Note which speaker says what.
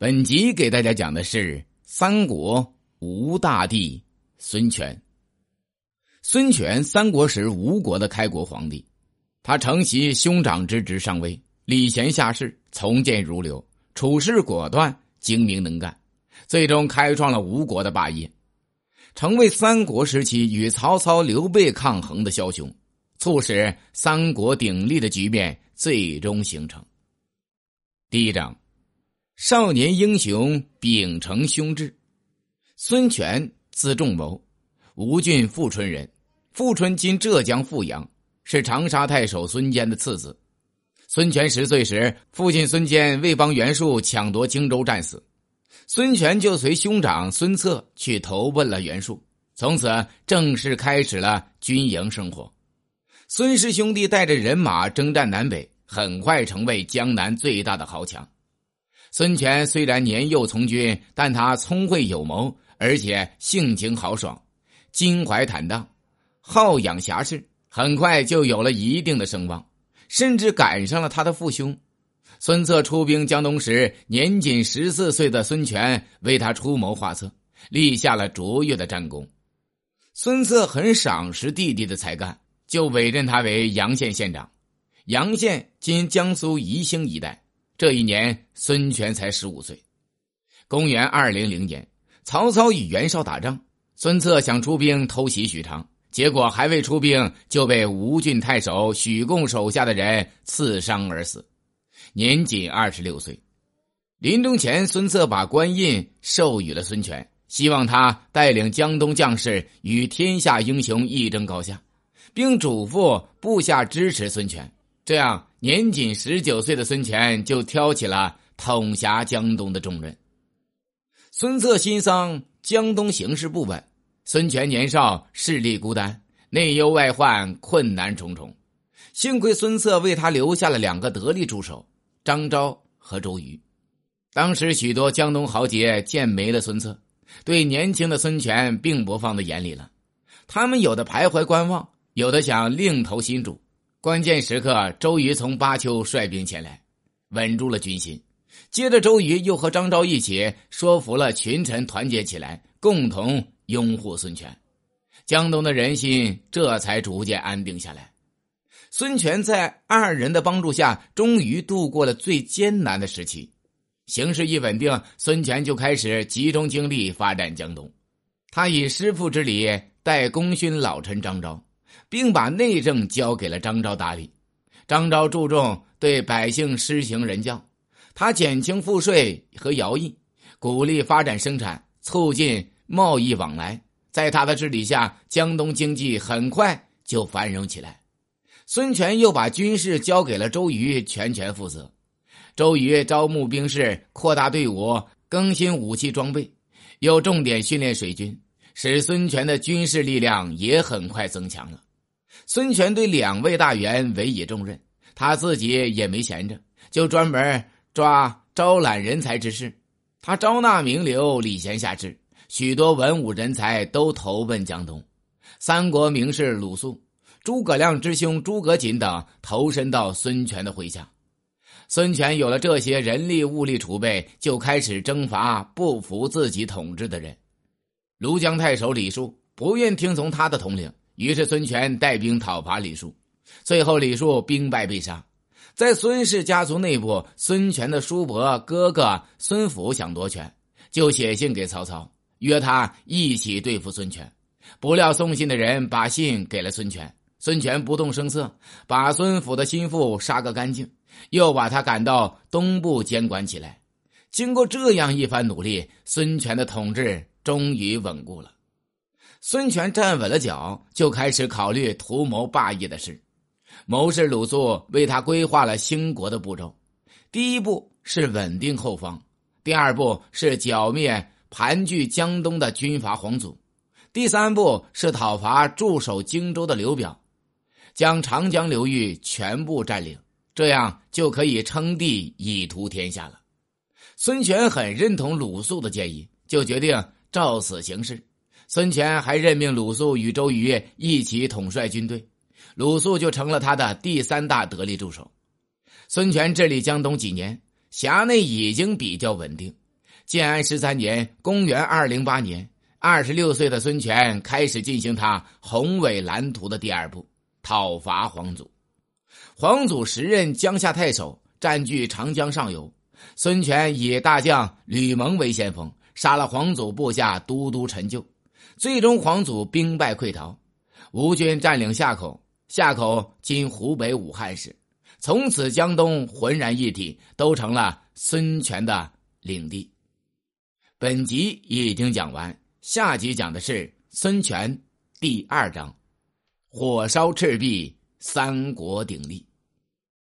Speaker 1: 本集给大家讲的是三国吴大帝孙权。孙权三国时吴国的开国皇帝，他承袭兄长之职上位，礼贤下士，从谏如流，处事果断，精明能干，最终开创了吴国的霸业，成为三国时期与曹操、刘备抗衡的枭雄，促使三国鼎立的局面最终形成。第一章。少年英雄秉承兄志，孙权字仲谋，吴郡富春人。富春今浙江富阳，是长沙太守孙坚的次子。孙权十岁时，父亲孙坚为帮袁术抢夺荆州战死，孙权就随兄长孙策去投奔了袁术，从此正式开始了军营生活。孙氏兄弟带着人马征战南北，很快成为江南最大的豪强。孙权虽然年幼从军，但他聪慧有谋，而且性情豪爽，襟怀坦荡，好养侠士，很快就有了一定的声望，甚至赶上了他的父兄孙策出兵江东时，年仅十四岁的孙权为他出谋划策，立下了卓越的战功。孙策很赏识弟弟的才干，就委任他为阳县县长。阳县今江苏宜兴一带。这一年，孙权才十五岁。公元二零零年，曹操与袁绍打仗，孙策想出兵偷袭许昌，结果还未出兵就被吴郡太守许贡手下的人刺伤而死，年仅二十六岁。临终前，孙策把官印授予了孙权，希望他带领江东将士与天下英雄一争高下，并嘱咐部下支持孙权。这样，年仅十九岁的孙权就挑起了统辖江东的重任。孙策心丧江东形势不稳，孙权年少势力孤单，内忧外患，困难重重。幸亏孙策为他留下了两个得力助手张昭和周瑜。当时许多江东豪杰见没了孙策，对年轻的孙权并不放在眼里了。他们有的徘徊观望，有的想另投新主。关键时刻，周瑜从巴丘率兵前来，稳住了军心。接着，周瑜又和张昭一起说服了群臣团结起来，共同拥护孙权。江东的人心这才逐渐安定下来。孙权在二人的帮助下，终于度过了最艰难的时期。形势一稳定，孙权就开始集中精力发展江东。他以师父之礼待功勋老臣张昭。并把内政交给了张昭打理。张昭注重对百姓施行仁教，他减轻赋税和徭役，鼓励发展生产，促进贸易往来。在他的治理下，江东经济很快就繁荣起来。孙权又把军事交给了周瑜全权负责。周瑜招募兵士，扩大队伍，更新武器装备，又重点训练水军，使孙权的军事力量也很快增强了。孙权对两位大员委以重任，他自己也没闲着，就专门抓招揽人才之事。他招纳名流，礼贤下士，许多文武人才都投奔江东。三国名士鲁肃、诸葛亮之兄诸葛瑾等投身到孙权的麾下。孙权有了这些人力物力储备，就开始征伐不服自己统治的人。庐江太守李树不愿听从他的统领。于是孙权带兵讨伐李树，最后李树兵败被杀。在孙氏家族内部，孙权的叔伯哥哥孙府想夺权，就写信给曹操，约他一起对付孙权。不料送信的人把信给了孙权，孙权不动声色，把孙府的心腹杀个干净，又把他赶到东部监管起来。经过这样一番努力，孙权的统治终于稳固了。孙权站稳了脚，就开始考虑图谋霸业的事。谋士鲁肃为他规划了兴国的步骤：第一步是稳定后方，第二步是剿灭盘踞江东的军阀皇族，第三步是讨伐驻守荆州的刘表，将长江流域全部占领，这样就可以称帝以图天下了。孙权很认同鲁肃的建议，就决定照此行事。孙权还任命鲁肃与周瑜一起统帅军队，鲁肃就成了他的第三大得力助手。孙权治理江东几年，辖内已经比较稳定，建安十三年（公元208年），二十六岁的孙权开始进行他宏伟蓝图的第二步——讨伐黄祖。黄祖时任江夏太守，占据长江上游。孙权以大将吕蒙为先锋，杀了黄祖部下都督陈就，最终黄祖兵败溃逃。吴军占领夏口，夏口今湖北武汉市。从此，江东浑然一体，都成了孙权的领地。本集已经讲完，下集讲的是孙权第二章：火烧赤壁，三国鼎立。